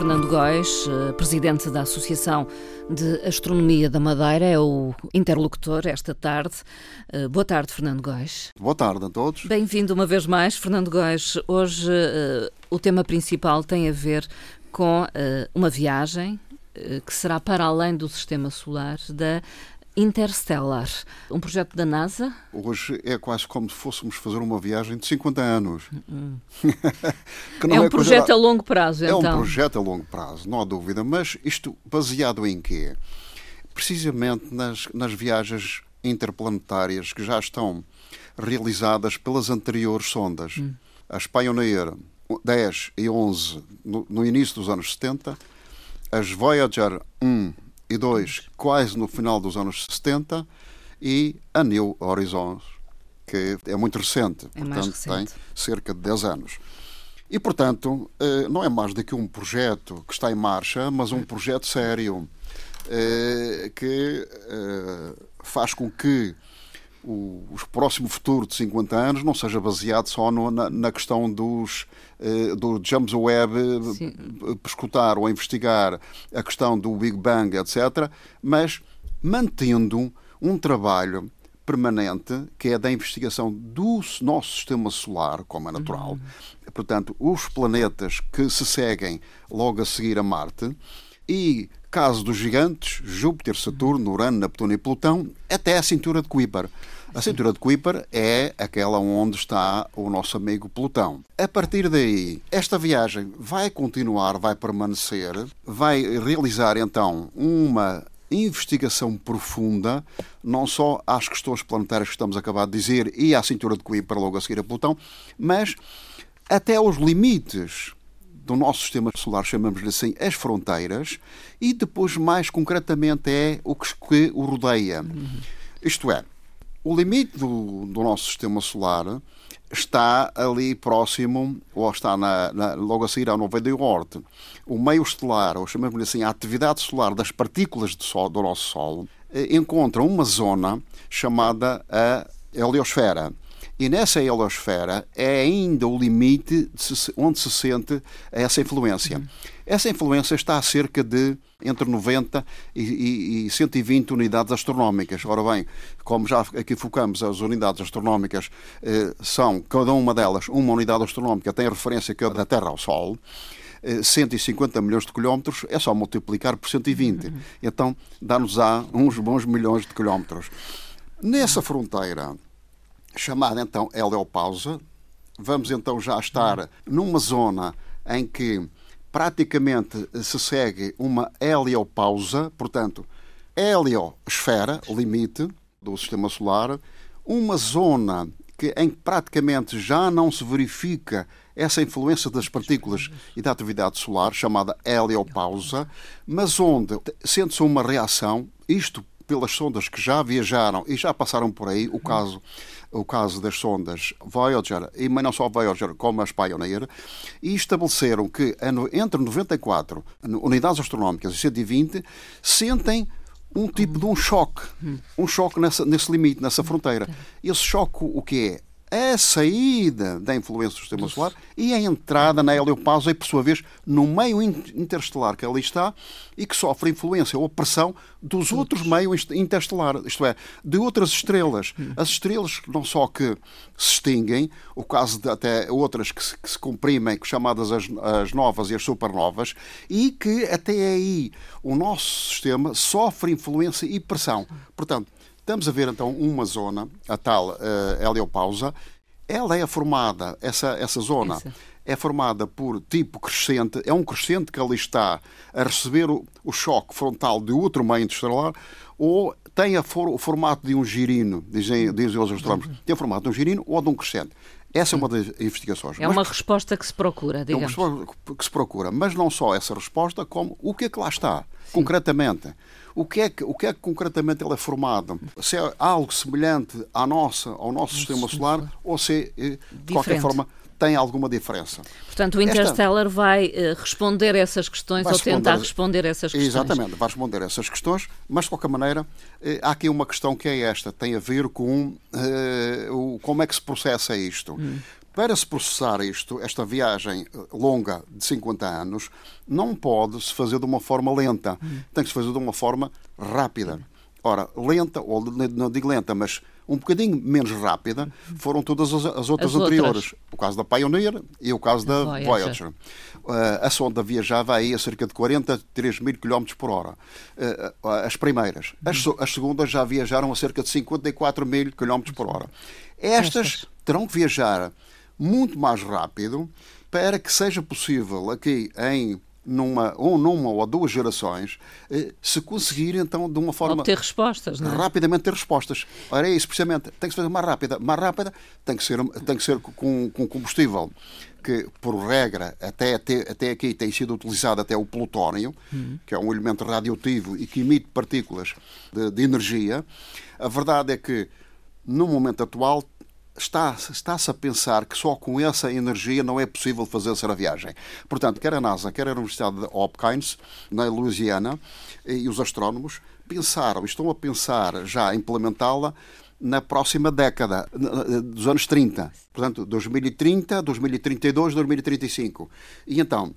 Fernando Góis, eh, presidente da Associação de Astronomia da Madeira, é o interlocutor esta tarde. Eh, boa tarde, Fernando Góis. Boa tarde a todos. Bem-vindo uma vez mais, Fernando Góis. Hoje uh, o tema principal tem a ver com uma viagem que será para além do sistema solar da Interstellar, um projeto da NASA. Hoje é quase como se fôssemos fazer uma viagem de 50 anos. Hum. é um é projeto a longo prazo, então. É um projeto a longo prazo, não há dúvida, mas isto baseado em quê? Precisamente nas, nas viagens interplanetárias que já estão realizadas pelas anteriores sondas. Hum. As Pioneer 10 e 11 no, no início dos anos 70, as Voyager 1 e dois quase no final dos anos 70 e a New Horizons, que é muito recente, é portanto recente. tem cerca de 10 anos. E, portanto, eh, não é mais do que um projeto que está em marcha, mas um projeto sério eh, que eh, faz com que o, o próximo futuro de 50 anos não seja baseado só no, na, na, questão dos eh, do James Webb eh, escutar ou investigar a questão do Big Bang, etc., mas mantendo um trabalho permanente que é da investigação do nosso sistema solar, como é natural. Uhum. Portanto, os planetas que se seguem logo a seguir a Marte e caso dos gigantes, Júpiter, Saturno, Urano, Neptuno e Plutão, até a cintura de Kuiper. A cintura de Kuiper é aquela onde está o nosso amigo Plutão. A partir daí, esta viagem vai continuar, vai permanecer, vai realizar então uma investigação profunda, não só às questões planetárias que estamos a acabar de dizer e à cintura de Kuiper logo a seguir a Plutão, mas até aos limites do nosso sistema solar, chamamos-lhe assim, as fronteiras, e depois, mais concretamente, é o que, que o rodeia. Uhum. Isto é, o limite do, do, nosso sistema solar está ali próximo, ou está na, na, logo a seguir nuvem de Oort. O meio estelar, ou chamamos-lhe assim, a atividade solar das partículas sol, do nosso Sol, eh, encontra uma zona chamada a heliosfera. E nessa heliosfera é ainda o limite onde se sente essa influência. Uhum. Essa influência está a cerca de entre 90 e, e, e 120 unidades astronómicas. Ora bem, como já aqui focamos, as unidades astronómicas eh, são, cada uma delas, uma unidade astronómica tem referência que é da Terra ao Sol. 150 eh, milhões de quilómetros é só multiplicar por 120. Uhum. Então dá-nos-á uns bons milhões de quilómetros. Nessa fronteira, chamada então heliopausa. Vamos então já estar numa zona em que praticamente se segue uma heliopausa, portanto, heliosfera, limite do sistema solar, uma zona que em que praticamente já não se verifica essa influência das partículas e da atividade solar, chamada heliopausa, mas onde sente-se uma reação, isto pelas sondas que já viajaram e já passaram por aí, o caso, o caso das sondas Voyager, e mas não só Voyager, como as Pioneer, e estabeleceram que entre 94 unidades astronómicas e 120 sentem um tipo de um choque, um choque nessa, nesse limite, nessa fronteira. Esse choque, o que é? A saída da influência do sistema solar e a entrada na heliopausa e, por sua vez, no meio interestelar que ali está e que sofre influência ou pressão dos outros meios interestelares, isto é, de outras estrelas. As estrelas não só que se extinguem, o caso de até outras que se, que se comprimem, chamadas as, as novas e as supernovas, e que até aí o nosso sistema sofre influência e pressão. Portanto, Estamos a ver então uma zona, a tal uh, heliopausa. Ela é formada, essa, essa zona, Essa. é formada por tipo crescente, é um crescente que ali está a receber o, o choque frontal de outro meio interestelar ou tem for, o formato de um girino, dizem, dizem os astrónomos, tem o formato de um girino ou de um crescente. Essa é uma das investigações. É uma resposta que se procura, digamos. É uma resposta que se procura, mas não só essa resposta, como o que é que lá está, Sim. concretamente. O que, é que, o que é que concretamente ele é formado? Se é algo semelhante à nossa, ao nosso sistema solar, ou se, eh, de qualquer forma, tem alguma diferença. Portanto, o Interstellar Esta... vai uh, responder essas questões vai ou responder... tentar responder essas questões. Exatamente, vai responder essas questões, mas de qualquer maneira uh, há aqui uma questão que é esta, tem a ver com uh, o, como é que se processa isto. Hum. Para se processar isto, esta viagem longa de 50 anos, não pode se fazer de uma forma lenta. Hum. Tem que se fazer de uma forma rápida. Ora, lenta, ou não digo lenta, mas um bocadinho menos rápida foram todas as, as outras as anteriores. Outras. O caso da Pioneer e o caso da Voyager. Voyager. Uh, a sonda viajava aí a cerca de 43 mil km por hora. Uh, as primeiras. As, as, segundas já viajaram a cerca de 54 mil km por hora. Estas, Estas terão que viajar muito mais rápido para que seja possível aqui em numa ou numa ou duas gerações, eh, se conseguir então de uma forma ter respostas, não é? rapidamente ter respostas. Ora é isso precisamente, tem que ser mais rápida, mais rápida tem que ser tem que ser com, com combustível que por regra até, até até aqui tem sido utilizado até o plutónio, uhum. que é um elemento radioativo e que emite partículas de, de energia. A verdade é que no momento atual está-se está a pensar que só com essa energia não é possível fazer a viagem. Portanto, quer a NASA, quer a Universidade de Hopkins, na Louisiana, e os astrónomos pensaram, estão a pensar já implementá-la na próxima década, dos anos 30. Portanto, 2030, 2032, 2035. E então,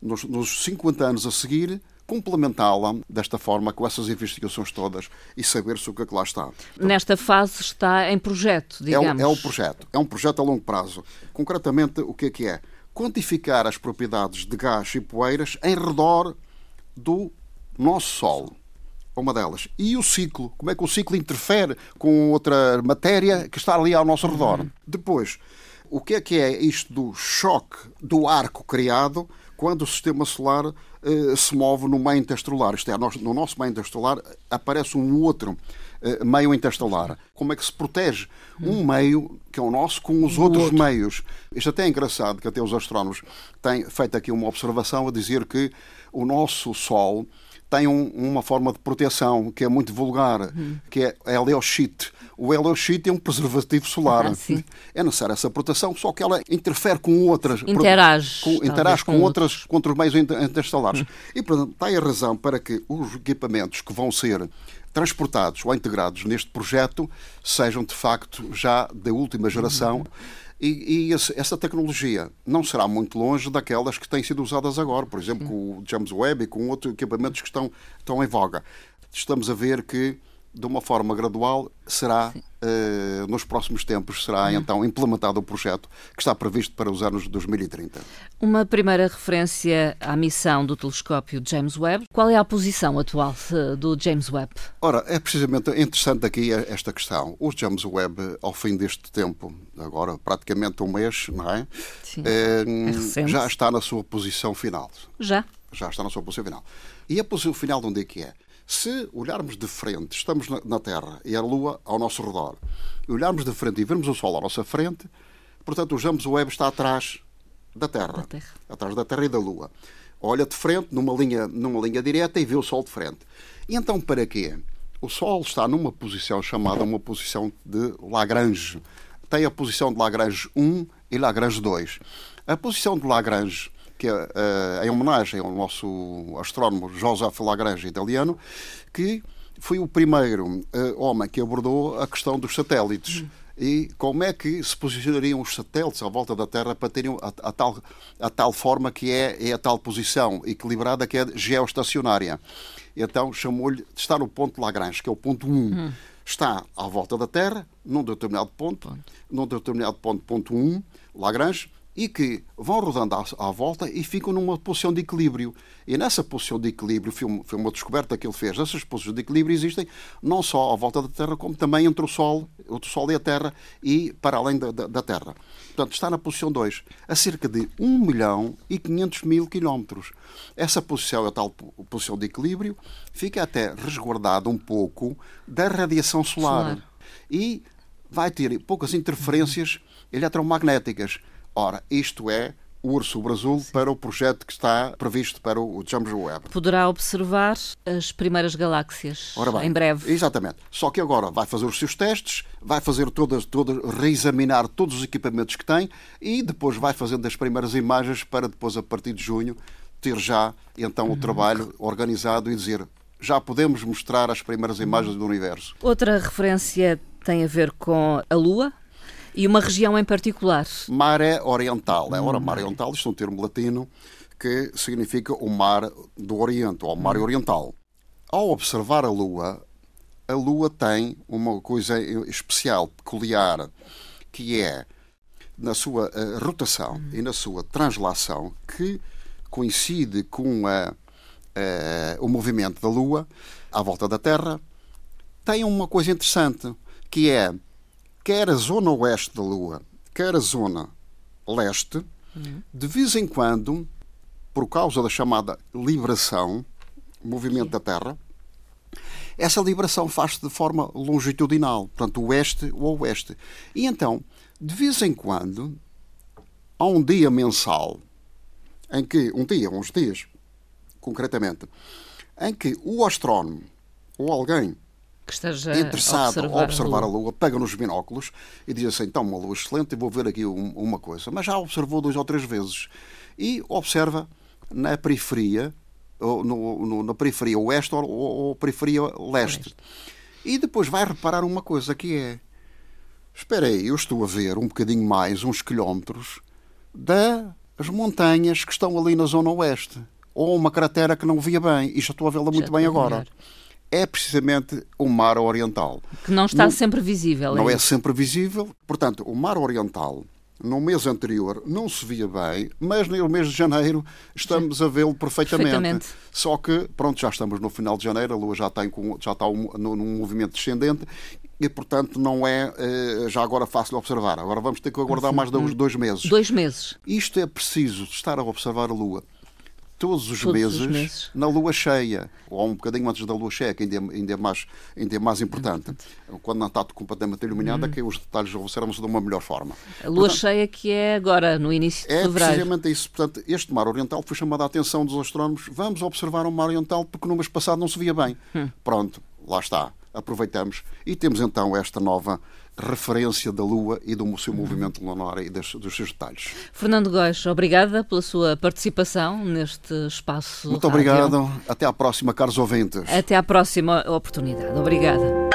nos, nos 50 anos a seguir, complementá-la desta forma, com essas investigações todas e saber se o que é que lá está. Então, Nesta fase está em projeto, digamos. É, é um projeto, é um projeto a longo prazo. Concretamente, o que é que é? Quantificar as propriedades de gás e poeiras em redor do nosso Sol uma delas. E o ciclo, como é que o ciclo interfere com outra matéria que está ali ao nosso redor. Uhum. Depois, o que é que é isto do choque do arco criado quando o sistema solar se move no meio interestelar. Isto é, no nosso meio interestelar aparece um outro uh, meio interestelar. Como é que se protege um meio, que é o nosso, com os outros outro. meios? Isto até é engraçado, que até os astrónomos têm feito aqui uma observação a dizer que o nosso Sol tem um, uma forma de proteção que é muito vulgar, uhum. que é a Helioshite. O Helioshite é um preservativo solar. Ah, é necessária essa proteção, só que ela interfere com outras. Interage. Com, interage com, com outras, outros meios interestelares. Uhum. E, portanto, tem a razão para que os equipamentos que vão ser transportados ou integrados neste projeto sejam, de facto, já da última geração. Uhum e, e esse, essa tecnologia não será muito longe daquelas que têm sido usadas agora, por exemplo, com o James Webb e com outros equipamentos que estão, estão em voga. Estamos a ver que de uma forma gradual, será, uh, nos próximos tempos, será uhum. então implementado o projeto que está previsto para os anos 2030. Uma primeira referência à missão do telescópio James Webb. Qual é a posição atual uh, do James Webb? Ora, é precisamente interessante aqui esta questão. O James Webb, ao fim deste tempo, agora praticamente um mês, não é? Sim. Uh, é já está na sua posição final. Já? Já está na sua posição final. E a posição final de onde é que é? Se olharmos de frente, estamos na Terra e a Lua ao nosso redor, e olharmos de frente e vermos o Sol à nossa frente, portanto, o James Webb está atrás da Terra, da terra. atrás da Terra e da Lua. Olha de frente, numa linha, numa linha direta, e vê o Sol de frente. E então, para quê? O Sol está numa posição chamada uma posição de Lagrange. Tem a posição de Lagrange 1 e Lagrange 2. A posição de Lagrange que é uh, em homenagem ao nosso astrónomo Joseph Lagrange, italiano, que foi o primeiro uh, homem que abordou a questão dos satélites. Uhum. E como é que se posicionariam os satélites à volta da Terra para terem a, a tal, a tal forma que é, é a tal posição equilibrada que é geoestacionária. Então chamou-lhe de estar no ponto de Lagrange, que é o ponto 1. Uhum. Está à volta da Terra, num determinado ponto, ponto. num determinado ponto, ponto 1, Lagrange, e que vão rodando à, à, volta e ficam numa posição de equilíbrio. E nessa posição de equilíbrio, foi, foi uma descoberta que ele fez, essas posições de equilíbrio existem não só à volta da Terra, como também entre o Sol, entre o Sol e a Terra e para além da, da, da Terra. Portanto, está na posição 2, a cerca de 1 milhão e 500 mil quilómetros. Essa posição, a tal posição de equilíbrio, fica até resguardada um pouco da radiação solar. solar. E vai ter poucas interferências eletromagnéticas. Ora, isto é o Urso Brasil para o projeto que está previsto para o James Webb. Poderá observar as primeiras galáxias bem, em breve. Exatamente. Só que agora vai fazer os seus testes, vai fazer todas, todas, reexaminar todos os equipamentos que tem e depois vai fazendo as primeiras imagens para depois, a partir de junho, ter já então o uhum. trabalho organizado e dizer já podemos mostrar as primeiras imagens do universo. Outra referência tem a ver com a Lua, e uma região em particular? Maré Oriental. É, ora, Mar Oriental, isto é um termo latino que significa o Mar do Oriente, ou Mar Oriental. Ao observar a Lua, a Lua tem uma coisa especial, peculiar, que é na sua uh, rotação e na sua translação, que coincide com a, uh, o movimento da Lua à volta da Terra, tem uma coisa interessante, que é quer a zona oeste da Lua, quer a zona leste, de vez em quando, por causa da chamada libração, movimento da Terra, essa libração faz-se de forma longitudinal, portanto, oeste ou oeste. E então, de vez em quando, há um dia mensal, em que, um dia, uns dias, concretamente, em que o astrónomo ou alguém que esteja interessado a observar, a observar a, lua. a Lua, pega nos binóculos e diz assim: então, uma lua excelente, vou ver aqui um, uma coisa. Mas já observou duas ou três vezes. E observa na periferia, ou no, no, na periferia oeste ou, ou, periferia leste. E depois vai reparar uma coisa que é: espera aí, eu estou a ver um bocadinho mais, uns quilómetros, das montanhas que estão ali na zona oeste. Ou uma cratera que não via bem, e já estou a vê-la muito bem agora. Melhor é precisamente o mar oriental. Que não está no, sempre visível. Não é, é sempre visível. Portanto, o mar oriental, no mês anterior, não se via bem, mas no mês de janeiro estamos a vê-lo perfeitamente. perfeitamente. Só que, pronto, já estamos no final de janeiro, a Lua já está, em, já está um, num movimento descendente e, portanto, não é eh, já agora fácil de observar. Agora vamos ter que aguardar mais dois, dois meses. Dois meses. Isto é preciso estar a observar a Lua todos os, todos meses, os meses, na lua cheia, ou um bocadinho antes da lua cheia, que ainda é, ainda é, mais, ainda é mais importante. Quando não está completamente iluminada, hum. que os detalhes observam-se de uma melhor forma. A lua portanto, cheia que é agora, no início de é fevereiro. É precisamente isso. Portanto, este mar oriental foi chamado a atenção dos astrónomos. Vamos observar o mar oriental porque no mês passado não se via bem. Hum. Pronto, lá está. Aproveitamos e temos então esta nova referência da Lua e do seu movimento lunar e dos, dos seus detalhes. Fernando Góes, obrigada pela sua participação neste espaço. Muito rádio. obrigado. Até à próxima, caros ouvintes. Até à próxima oportunidade. Obrigada.